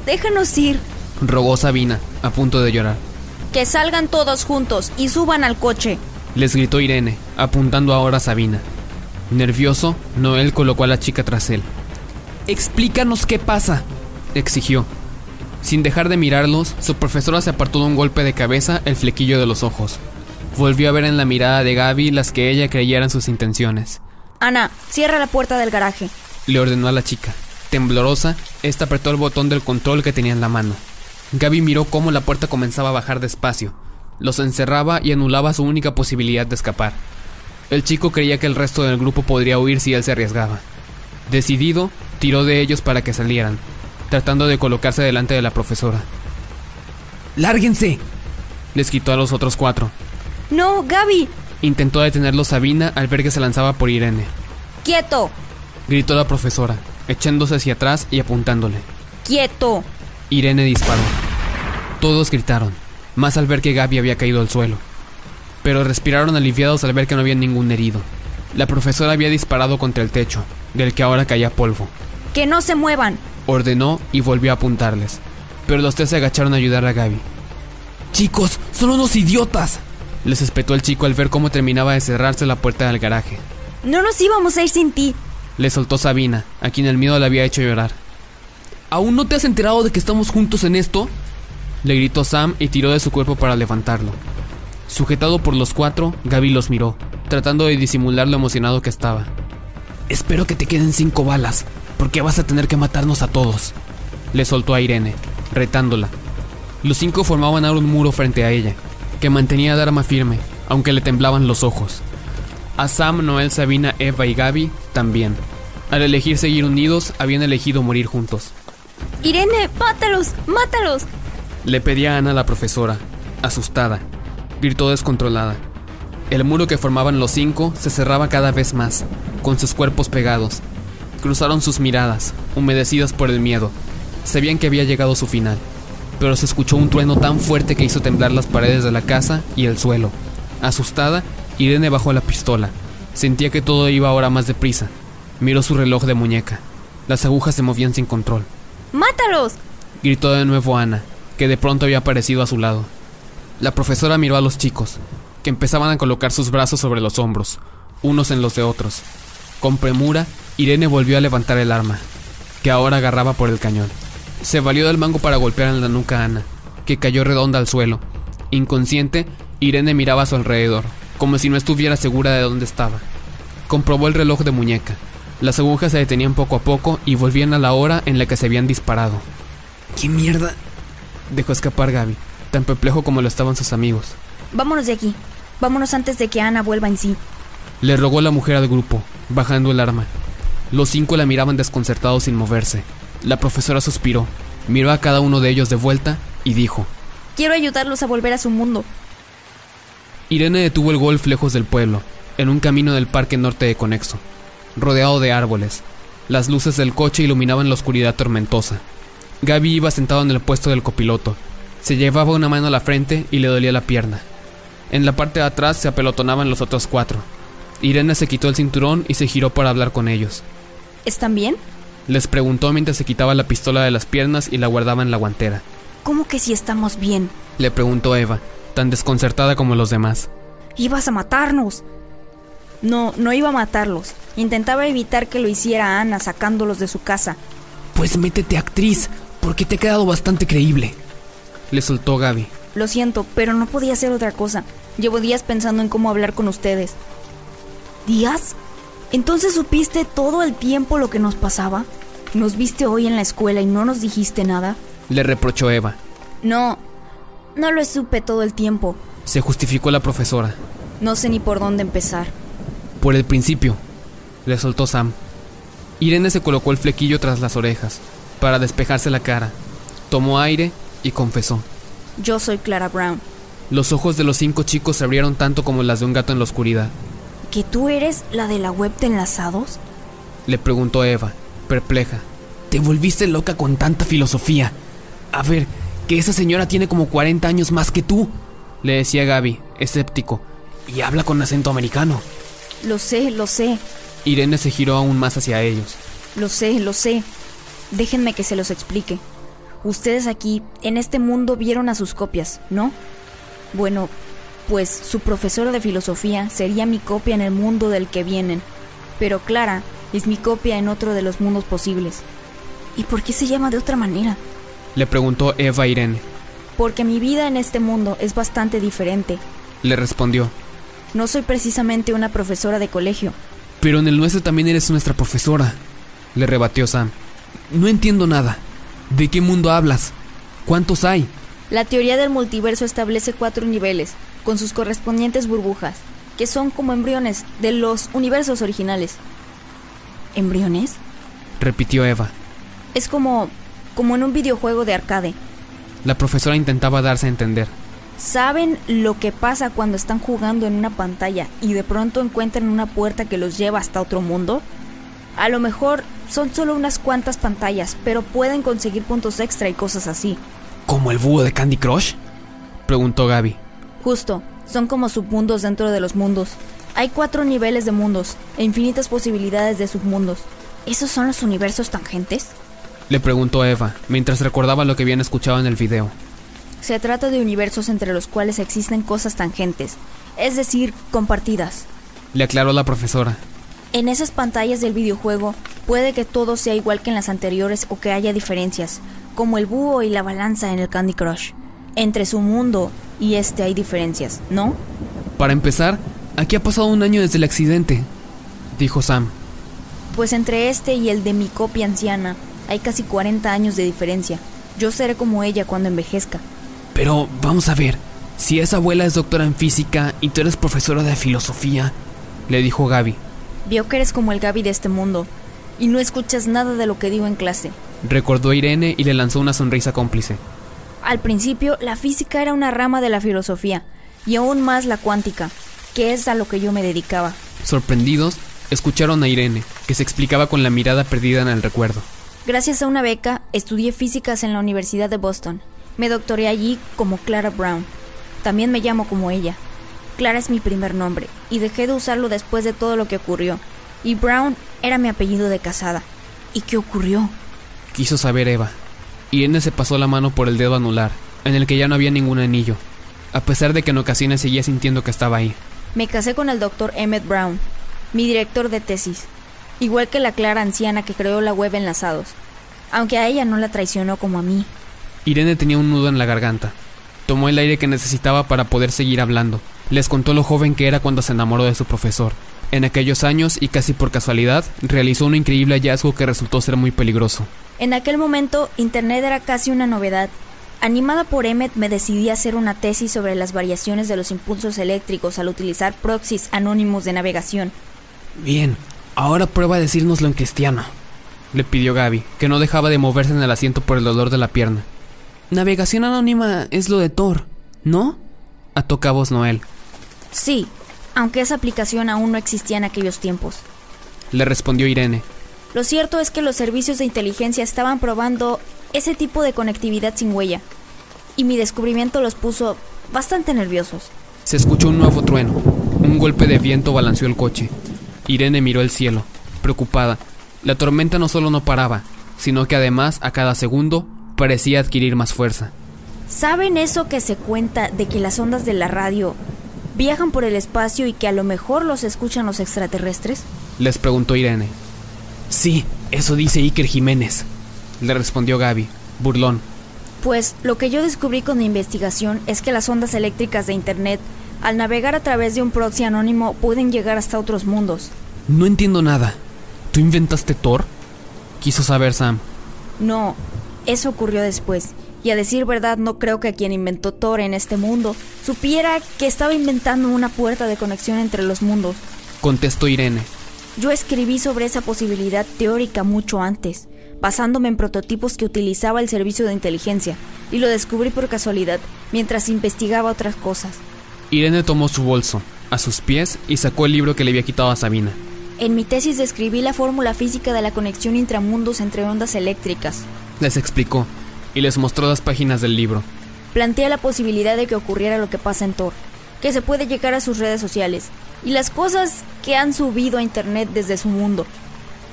Déjanos ir. Rogó Sabina, a punto de llorar. Que salgan todos juntos y suban al coche. Les gritó Irene, apuntando ahora a Sabina. Nervioso, Noel colocó a la chica tras él. Explícanos qué pasa, exigió. Sin dejar de mirarlos, su profesora se apartó de un golpe de cabeza el flequillo de los ojos. Volvió a ver en la mirada de Gaby las que ella creyera en sus intenciones. Ana, cierra la puerta del garaje. Le ordenó a la chica. Temblorosa, esta apretó el botón del control que tenía en la mano. Gaby miró cómo la puerta comenzaba a bajar despacio. Los encerraba y anulaba su única posibilidad de escapar. El chico creía que el resto del grupo podría huir si él se arriesgaba. Decidido, tiró de ellos para que salieran, tratando de colocarse delante de la profesora. ¡Lárguense! Les quitó a los otros cuatro. No, Gaby. Intentó detenerlo Sabina al ver que se lanzaba por Irene. Quieto. Gritó la profesora, echándose hacia atrás y apuntándole. Quieto. Irene disparó. Todos gritaron, más al ver que Gaby había caído al suelo. Pero respiraron aliviados al ver que no había ningún herido. La profesora había disparado contra el techo, del que ahora caía polvo. Que no se muevan. Ordenó y volvió a apuntarles. Pero los tres se agacharon a ayudar a Gaby. Chicos, son unos idiotas. Les espetó el chico al ver cómo terminaba de cerrarse la puerta del garaje. No nos íbamos a ir sin ti. Le soltó Sabina, a quien el miedo le había hecho llorar. ¿Aún no te has enterado de que estamos juntos en esto? Le gritó Sam y tiró de su cuerpo para levantarlo. Sujetado por los cuatro, Gaby los miró, tratando de disimular lo emocionado que estaba. Espero que te queden cinco balas, porque vas a tener que matarnos a todos. Le soltó a Irene, retándola. Los cinco formaban ahora un muro frente a ella, que mantenía el arma firme, aunque le temblaban los ojos. A Sam, Noel, Sabina, Eva y Gaby también. Al elegir seguir unidos, habían elegido morir juntos. Irene, mátalos, mátalos. Le pedía a Ana la profesora, asustada. Gritó descontrolada. El muro que formaban los cinco se cerraba cada vez más, con sus cuerpos pegados. Cruzaron sus miradas, humedecidas por el miedo. Sabían que había llegado su final, pero se escuchó un trueno tan fuerte que hizo temblar las paredes de la casa y el suelo. Asustada, Irene bajó la pistola. Sentía que todo iba ahora más deprisa. Miró su reloj de muñeca. Las agujas se movían sin control. ¡Mátalos! Gritó de nuevo Ana, que de pronto había aparecido a su lado. La profesora miró a los chicos, que empezaban a colocar sus brazos sobre los hombros, unos en los de otros. Con premura, Irene volvió a levantar el arma, que ahora agarraba por el cañón. Se valió del mango para golpear en la nuca a Ana, que cayó redonda al suelo. Inconsciente, Irene miraba a su alrededor, como si no estuviera segura de dónde estaba. Comprobó el reloj de muñeca. Las agujas se detenían poco a poco y volvían a la hora en la que se habían disparado. ¿Qué mierda? Dejó escapar Gaby, tan perplejo como lo estaban sus amigos. Vámonos de aquí. Vámonos antes de que Ana vuelva en sí. Le rogó la mujer al grupo, bajando el arma. Los cinco la miraban desconcertados sin moverse. La profesora suspiró, miró a cada uno de ellos de vuelta y dijo, Quiero ayudarlos a volver a su mundo. Irene detuvo el golf lejos del pueblo, en un camino del parque norte de Conexo, rodeado de árboles. Las luces del coche iluminaban la oscuridad tormentosa. Gaby iba sentado en el puesto del copiloto. Se llevaba una mano a la frente y le dolía la pierna. En la parte de atrás se apelotonaban los otros cuatro. Irene se quitó el cinturón y se giró para hablar con ellos. ¿Están bien? Les preguntó mientras se quitaba la pistola de las piernas y la guardaba en la guantera. ¿Cómo que si estamos bien? Le preguntó Eva, tan desconcertada como los demás. Ibas a matarnos. No, no iba a matarlos. Intentaba evitar que lo hiciera Ana sacándolos de su casa. Pues métete actriz, porque te ha quedado bastante creíble. Le soltó Gaby. Lo siento, pero no podía hacer otra cosa. Llevo días pensando en cómo hablar con ustedes. ¿Días? ¿Entonces supiste todo el tiempo lo que nos pasaba? ¿Nos viste hoy en la escuela y no nos dijiste nada? Le reprochó Eva. No, no lo supe todo el tiempo. Se justificó la profesora. No sé ni por dónde empezar. Por el principio, le soltó Sam. Irene se colocó el flequillo tras las orejas, para despejarse la cara. Tomó aire y confesó. Yo soy Clara Brown. Los ojos de los cinco chicos se abrieron tanto como las de un gato en la oscuridad. ¿Que tú eres la de la web de enlazados? Le preguntó Eva, perpleja. Te volviste loca con tanta filosofía. A ver, que esa señora tiene como 40 años más que tú. Le decía Gaby, escéptico. Y habla con acento americano. Lo sé, lo sé. Irene se giró aún más hacia ellos. Lo sé, lo sé. Déjenme que se los explique. Ustedes aquí, en este mundo, vieron a sus copias, ¿no? Bueno, pues su profesora de filosofía sería mi copia en el mundo del que vienen. Pero Clara es mi copia en otro de los mundos posibles. ¿Y por qué se llama de otra manera? Le preguntó Eva a Irene. Porque mi vida en este mundo es bastante diferente. Le respondió. No soy precisamente una profesora de colegio. Pero en el nuestro también eres nuestra profesora. Le rebatió Sam. No entiendo nada. ¿De qué mundo hablas? ¿Cuántos hay? La teoría del multiverso establece cuatro niveles, con sus correspondientes burbujas, que son como embriones de los universos originales. ¿Embriones? Repitió Eva. Es como. como en un videojuego de arcade. La profesora intentaba darse a entender. ¿Saben lo que pasa cuando están jugando en una pantalla y de pronto encuentran una puerta que los lleva hasta otro mundo? A lo mejor son solo unas cuantas pantallas, pero pueden conseguir puntos extra y cosas así. ¿Como el búho de Candy Crush? Preguntó Gaby. Justo, son como submundos dentro de los mundos. Hay cuatro niveles de mundos e infinitas posibilidades de submundos. ¿Esos son los universos tangentes? Le preguntó Eva, mientras recordaba lo que habían escuchado en el video. Se trata de universos entre los cuales existen cosas tangentes, es decir, compartidas. Le aclaró la profesora. En esas pantallas del videojuego puede que todo sea igual que en las anteriores o que haya diferencias, como el búho y la balanza en el Candy Crush. Entre su mundo y este hay diferencias, ¿no? Para empezar, aquí ha pasado un año desde el accidente, dijo Sam. Pues entre este y el de mi copia anciana hay casi 40 años de diferencia. Yo seré como ella cuando envejezca. Pero vamos a ver, si esa abuela es doctora en física y tú eres profesora de filosofía, le dijo Gaby. Vio que eres como el Gaby de este mundo. y no escuchas nada de lo que digo en clase. Recordó Irene y le lanzó una sonrisa cómplice. Al principio, la física era una rama de la filosofía, y aún más la cuántica, que es a lo que yo me dedicaba. Sorprendidos, escucharon a Irene, que se explicaba con la mirada perdida en el recuerdo. Gracias a una beca, estudié físicas en la Universidad de Boston. Me doctoré allí como Clara Brown. También me llamo como ella. Clara es mi primer nombre, y dejé de usarlo después de todo lo que ocurrió. Y Brown era mi apellido de casada. ¿Y qué ocurrió? Quiso saber Eva. Irene se pasó la mano por el dedo anular, en el que ya no había ningún anillo, a pesar de que en ocasiones seguía sintiendo que estaba ahí. Me casé con el doctor Emmett Brown, mi director de tesis, igual que la Clara anciana que creó la web Enlazados, aunque a ella no la traicionó como a mí. Irene tenía un nudo en la garganta. Tomó el aire que necesitaba para poder seguir hablando. Les contó lo joven que era cuando se enamoró de su profesor. En aquellos años, y casi por casualidad, realizó un increíble hallazgo que resultó ser muy peligroso. En aquel momento, Internet era casi una novedad. Animada por Emmet, me decidí a hacer una tesis sobre las variaciones de los impulsos eléctricos al utilizar proxies anónimos de navegación. Bien, ahora prueba a decírnoslo en cristiano. Le pidió Gaby, que no dejaba de moverse en el asiento por el dolor de la pierna. Navegación anónima es lo de Thor, ¿no? Ató cabos Noel. Sí, aunque esa aplicación aún no existía en aquellos tiempos. Le respondió Irene. Lo cierto es que los servicios de inteligencia estaban probando ese tipo de conectividad sin huella, y mi descubrimiento los puso bastante nerviosos. Se escuchó un nuevo trueno. Un golpe de viento balanceó el coche. Irene miró el cielo, preocupada. La tormenta no solo no paraba, sino que además a cada segundo parecía adquirir más fuerza. ¿Saben eso que se cuenta de que las ondas de la radio viajan por el espacio y que a lo mejor los escuchan los extraterrestres? Les preguntó Irene. Sí, eso dice Iker Jiménez. Le respondió Gaby, burlón. Pues lo que yo descubrí con mi investigación es que las ondas eléctricas de Internet, al navegar a través de un proxy anónimo, pueden llegar hasta otros mundos. No entiendo nada. ¿Tú inventaste Thor? Quiso saber Sam. No, eso ocurrió después. Y a decir verdad, no creo que quien inventó Thor en este mundo supiera que estaba inventando una puerta de conexión entre los mundos. Contestó Irene. Yo escribí sobre esa posibilidad teórica mucho antes, basándome en prototipos que utilizaba el servicio de inteligencia, y lo descubrí por casualidad, mientras investigaba otras cosas. Irene tomó su bolso, a sus pies, y sacó el libro que le había quitado a Sabina. En mi tesis describí la fórmula física de la conexión intramundos entre ondas eléctricas. Les explicó, y les mostró las páginas del libro. Plantea la posibilidad de que ocurriera lo que pasa en Thor, que se puede llegar a sus redes sociales, y las cosas que han subido a internet desde su mundo.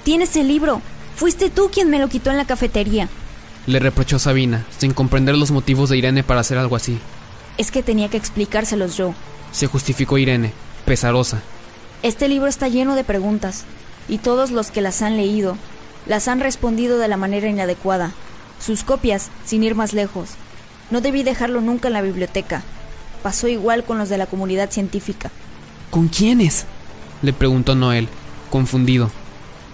Tienes el libro. Fuiste tú quien me lo quitó en la cafetería. Le reprochó Sabina, sin comprender los motivos de Irene para hacer algo así. Es que tenía que explicárselos yo. Se justificó Irene, pesarosa. Este libro está lleno de preguntas, y todos los que las han leído las han respondido de la manera inadecuada. Sus copias, sin ir más lejos. No debí dejarlo nunca en la biblioteca. Pasó igual con los de la comunidad científica. ¿Con quiénes? Le preguntó Noel, confundido.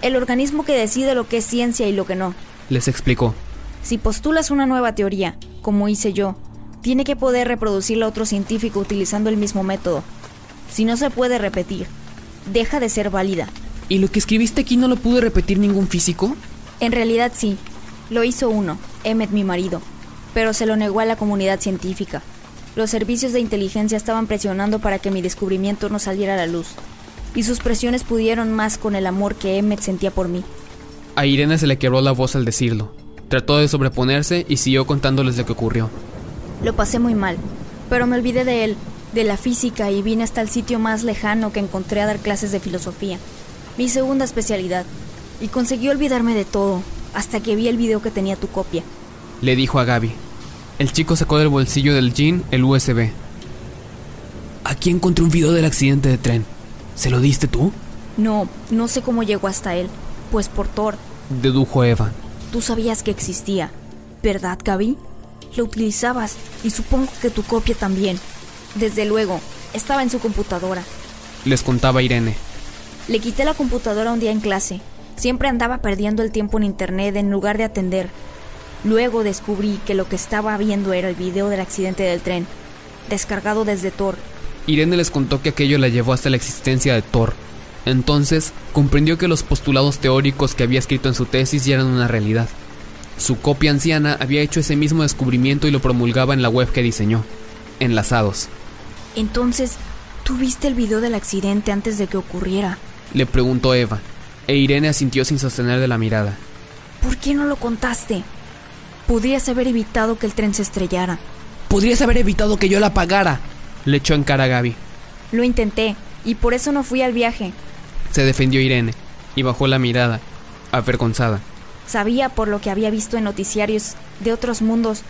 El organismo que decide lo que es ciencia y lo que no. Les explicó. Si postulas una nueva teoría, como hice yo, tiene que poder reproducirla otro científico utilizando el mismo método. Si no se puede repetir, deja de ser válida. ¿Y lo que escribiste aquí no lo pudo repetir ningún físico? En realidad sí. Lo hizo uno, Emmet mi marido, pero se lo negó a la comunidad científica. Los servicios de inteligencia estaban presionando para que mi descubrimiento no saliera a la luz, y sus presiones pudieron más con el amor que Emmet sentía por mí. A Irene se le quebró la voz al decirlo. Trató de sobreponerse y siguió contándoles lo que ocurrió. Lo pasé muy mal, pero me olvidé de él, de la física y vine hasta el sitio más lejano que encontré a dar clases de filosofía, mi segunda especialidad, y conseguí olvidarme de todo, hasta que vi el video que tenía tu copia. Le dijo a Gaby. El chico sacó del bolsillo del jean el USB. Aquí encontré un video del accidente de tren. ¿Se lo diste tú? No, no sé cómo llegó hasta él, pues por Thor. Dedujo Eva. Tú sabías que existía, ¿verdad, Gaby? Lo utilizabas y supongo que tu copia también. Desde luego, estaba en su computadora. Les contaba Irene. Le quité la computadora un día en clase. Siempre andaba perdiendo el tiempo en internet en lugar de atender. Luego descubrí que lo que estaba viendo era el video del accidente del tren, descargado desde Thor. Irene les contó que aquello la llevó hasta la existencia de Thor. Entonces comprendió que los postulados teóricos que había escrito en su tesis ya eran una realidad. Su copia anciana había hecho ese mismo descubrimiento y lo promulgaba en la web que diseñó. Enlazados. Entonces, ¿tú viste el video del accidente antes de que ocurriera? Le preguntó Eva, e Irene asintió sin sostener de la mirada. ¿Por qué no lo contaste? Podrías haber evitado que el tren se estrellara. Podrías haber evitado que yo la pagara. Le echó en cara a Gaby. Lo intenté, y por eso no fui al viaje. Se defendió Irene, y bajó la mirada, avergonzada. Sabía por lo que había visto en noticiarios de otros mundos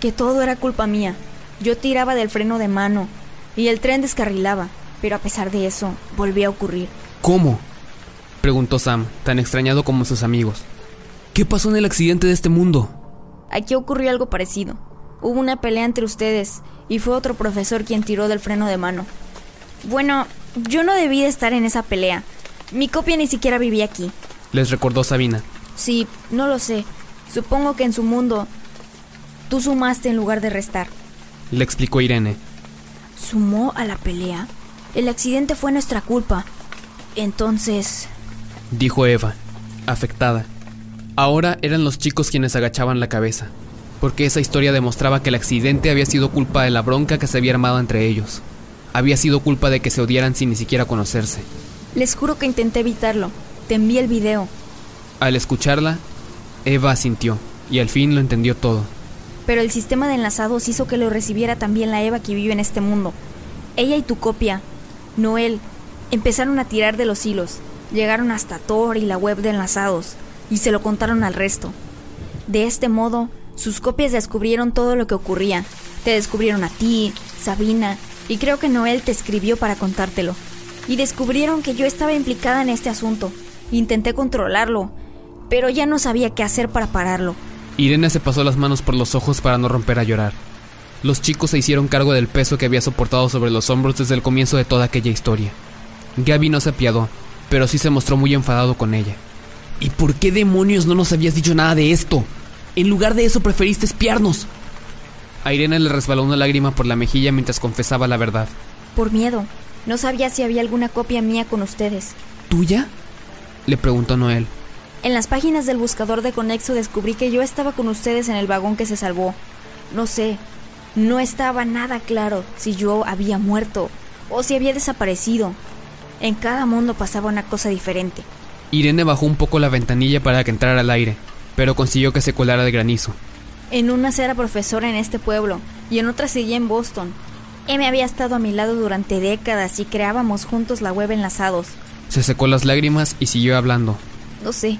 que todo era culpa mía. Yo tiraba del freno de mano y el tren descarrilaba, pero a pesar de eso, volvió a ocurrir. ¿Cómo? preguntó Sam, tan extrañado como sus amigos. ¿Qué pasó en el accidente de este mundo? Aquí ocurrió algo parecido. Hubo una pelea entre ustedes y fue otro profesor quien tiró del freno de mano. Bueno, yo no debí de estar en esa pelea. Mi copia ni siquiera vivía aquí. Les recordó Sabina. Sí, no lo sé. Supongo que en su mundo tú sumaste en lugar de restar. Le explicó Irene. ¿Sumó a la pelea? El accidente fue nuestra culpa. Entonces... Dijo Eva, afectada. Ahora eran los chicos quienes agachaban la cabeza, porque esa historia demostraba que el accidente había sido culpa de la bronca que se había armado entre ellos. Había sido culpa de que se odiaran sin ni siquiera conocerse. Les juro que intenté evitarlo. Te envié el video. Al escucharla, Eva asintió y al fin lo entendió todo. Pero el sistema de enlazados hizo que lo recibiera también la Eva que vive en este mundo. Ella y tu copia, Noel, empezaron a tirar de los hilos. Llegaron hasta Thor y la web de enlazados y se lo contaron al resto. De este modo, sus copias descubrieron todo lo que ocurría. Te descubrieron a ti, Sabina, y creo que Noel te escribió para contártelo. Y descubrieron que yo estaba implicada en este asunto. Intenté controlarlo, pero ya no sabía qué hacer para pararlo. Irene se pasó las manos por los ojos para no romper a llorar. Los chicos se hicieron cargo del peso que había soportado sobre los hombros desde el comienzo de toda aquella historia. Gaby no se apiadó, pero sí se mostró muy enfadado con ella. ¿Y por qué demonios no nos habías dicho nada de esto? En lugar de eso preferiste espiarnos. A Irene le resbaló una lágrima por la mejilla mientras confesaba la verdad. Por miedo. No sabía si había alguna copia mía con ustedes. ¿Tuya? Le preguntó Noel. En las páginas del buscador de Conexo descubrí que yo estaba con ustedes en el vagón que se salvó. No sé, no estaba nada claro si yo había muerto o si había desaparecido. En cada mundo pasaba una cosa diferente. Irene bajó un poco la ventanilla para que entrara el aire, pero consiguió que se colara el granizo. En unas era profesora en este pueblo y en otras seguía en Boston. M había estado a mi lado durante décadas y creábamos juntos la web enlazados. Se secó las lágrimas y siguió hablando. No sé,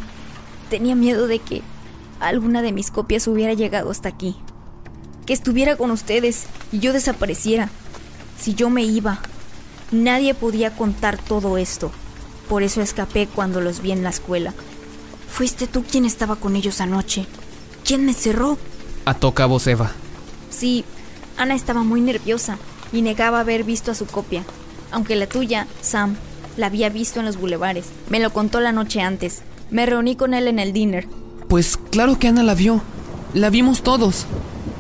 tenía miedo de que alguna de mis copias hubiera llegado hasta aquí. Que estuviera con ustedes y yo desapareciera. Si yo me iba, nadie podía contar todo esto. Por eso escapé cuando los vi en la escuela. Fuiste tú quien estaba con ellos anoche. ¿Quién me cerró? Ató cabos Eva. Sí, Ana estaba muy nerviosa y negaba haber visto a su copia. Aunque la tuya, Sam, la había visto en los bulevares. Me lo contó la noche antes. Me reuní con él en el dinner. Pues claro que Ana la vio. La vimos todos,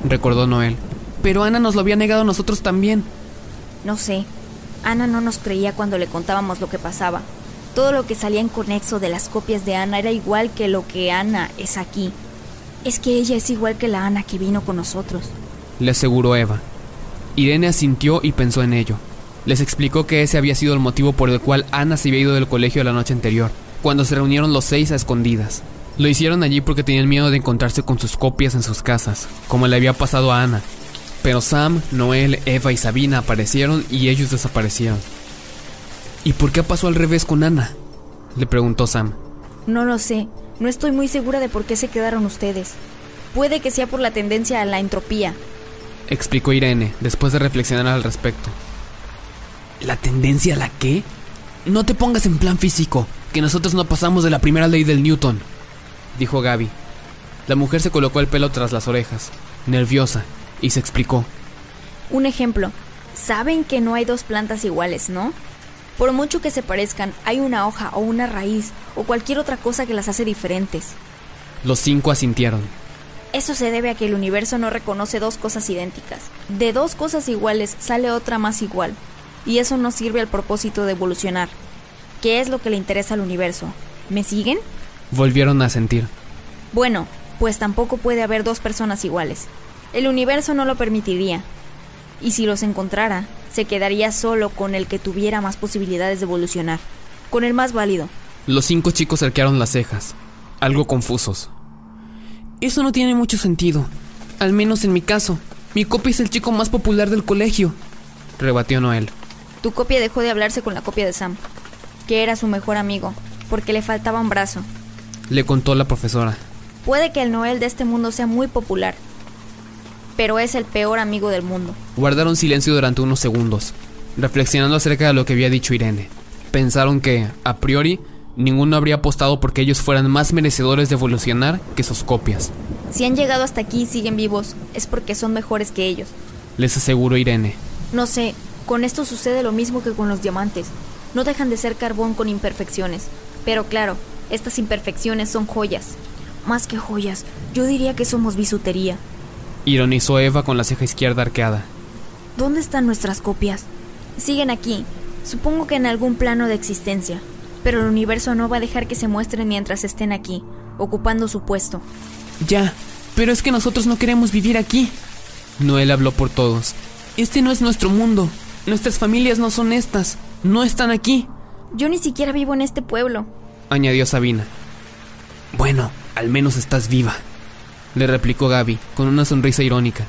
recordó Noel. Pero Ana nos lo había negado a nosotros también. No sé. Ana no nos creía cuando le contábamos lo que pasaba. Todo lo que salía en conexo de las copias de Ana era igual que lo que Ana es aquí. Es que ella es igual que la Ana que vino con nosotros. Le aseguró Eva. Irene asintió y pensó en ello. Les explicó que ese había sido el motivo por el cual Ana se había ido del colegio la noche anterior, cuando se reunieron los seis a escondidas. Lo hicieron allí porque tenían miedo de encontrarse con sus copias en sus casas, como le había pasado a Ana. Pero Sam, Noel, Eva y Sabina aparecieron y ellos desaparecieron. ¿Y por qué pasó al revés con Ana? Le preguntó Sam. No lo sé. No estoy muy segura de por qué se quedaron ustedes. Puede que sea por la tendencia a la entropía. Explicó Irene, después de reflexionar al respecto. ¿La tendencia a la qué? No te pongas en plan físico, que nosotros no pasamos de la primera ley del Newton, dijo Gaby. La mujer se colocó el pelo tras las orejas, nerviosa, y se explicó. Un ejemplo. Saben que no hay dos plantas iguales, ¿no? Por mucho que se parezcan, hay una hoja o una raíz o cualquier otra cosa que las hace diferentes. Los cinco asintieron. Eso se debe a que el universo no reconoce dos cosas idénticas. De dos cosas iguales sale otra más igual, y eso no sirve al propósito de evolucionar. ¿Qué es lo que le interesa al universo? ¿Me siguen? Volvieron a sentir. Bueno, pues tampoco puede haber dos personas iguales. El universo no lo permitiría. Y si los encontrara, se quedaría solo con el que tuviera más posibilidades de evolucionar, con el más válido. Los cinco chicos arquearon las cejas, algo confusos. Eso no tiene mucho sentido. Al menos en mi caso. Mi copia es el chico más popular del colegio. Rebatió Noel. Tu copia dejó de hablarse con la copia de Sam, que era su mejor amigo, porque le faltaba un brazo. Le contó la profesora. Puede que el Noel de este mundo sea muy popular, pero es el peor amigo del mundo. Guardaron silencio durante unos segundos, reflexionando acerca de lo que había dicho Irene. Pensaron que, a priori, ninguno habría apostado porque ellos fueran más merecedores de evolucionar que sus copias. Si han llegado hasta aquí y siguen vivos, es porque son mejores que ellos. Les aseguró Irene. No sé, con esto sucede lo mismo que con los diamantes. No dejan de ser carbón con imperfecciones. Pero claro, estas imperfecciones son joyas. Más que joyas, yo diría que somos bisutería. Ironizó Eva con la ceja izquierda arqueada. ¿Dónde están nuestras copias? Siguen aquí, supongo que en algún plano de existencia. Pero el universo no va a dejar que se muestren mientras estén aquí, ocupando su puesto. Ya, pero es que nosotros no queremos vivir aquí. Noel habló por todos. Este no es nuestro mundo. Nuestras familias no son estas. No están aquí. Yo ni siquiera vivo en este pueblo, añadió Sabina. Bueno, al menos estás viva, le replicó Gaby, con una sonrisa irónica.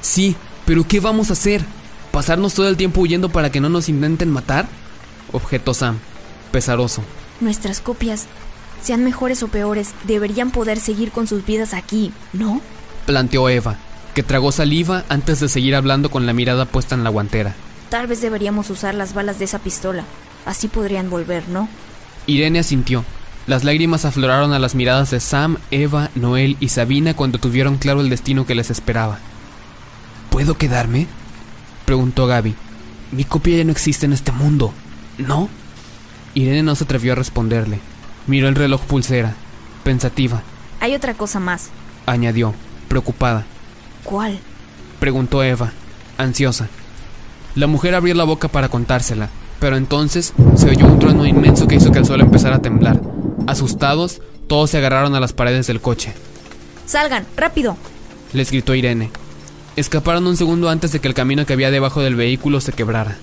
Sí, pero ¿qué vamos a hacer? ¿Pasarnos todo el tiempo huyendo para que no nos intenten matar? Objetó Sam, pesaroso. Nuestras copias, sean mejores o peores, deberían poder seguir con sus vidas aquí, ¿no? Planteó Eva, que tragó saliva antes de seguir hablando con la mirada puesta en la guantera. Tal vez deberíamos usar las balas de esa pistola. Así podrían volver, ¿no? Irene asintió. Las lágrimas afloraron a las miradas de Sam, Eva, Noel y Sabina cuando tuvieron claro el destino que les esperaba. ¿Puedo quedarme? preguntó Gaby. Mi copia ya no existe en este mundo, ¿no? Irene no se atrevió a responderle. Miró el reloj pulsera, pensativa. Hay otra cosa más, añadió, preocupada. ¿Cuál? preguntó Eva, ansiosa. La mujer abrió la boca para contársela, pero entonces se oyó un trueno inmenso que hizo que el suelo empezara a temblar. Asustados, todos se agarraron a las paredes del coche. ¡Salgan, rápido! les gritó Irene. Escaparon un segundo antes de que el camino que había debajo del vehículo se quebrara.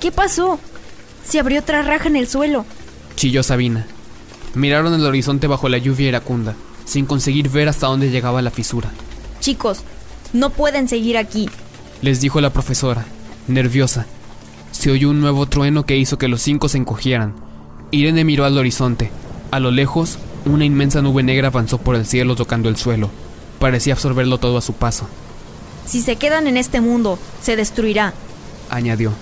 ¿Qué pasó? Se abrió otra raja en el suelo. Chilló Sabina. Miraron el horizonte bajo la lluvia iracunda, sin conseguir ver hasta dónde llegaba la fisura. Chicos, no pueden seguir aquí, les dijo la profesora, nerviosa. Se oyó un nuevo trueno que hizo que los cinco se encogieran. Irene miró al horizonte. A lo lejos, una inmensa nube negra avanzó por el cielo tocando el suelo. Parecía absorberlo todo a su paso. Si se quedan en este mundo, se destruirá, añadió.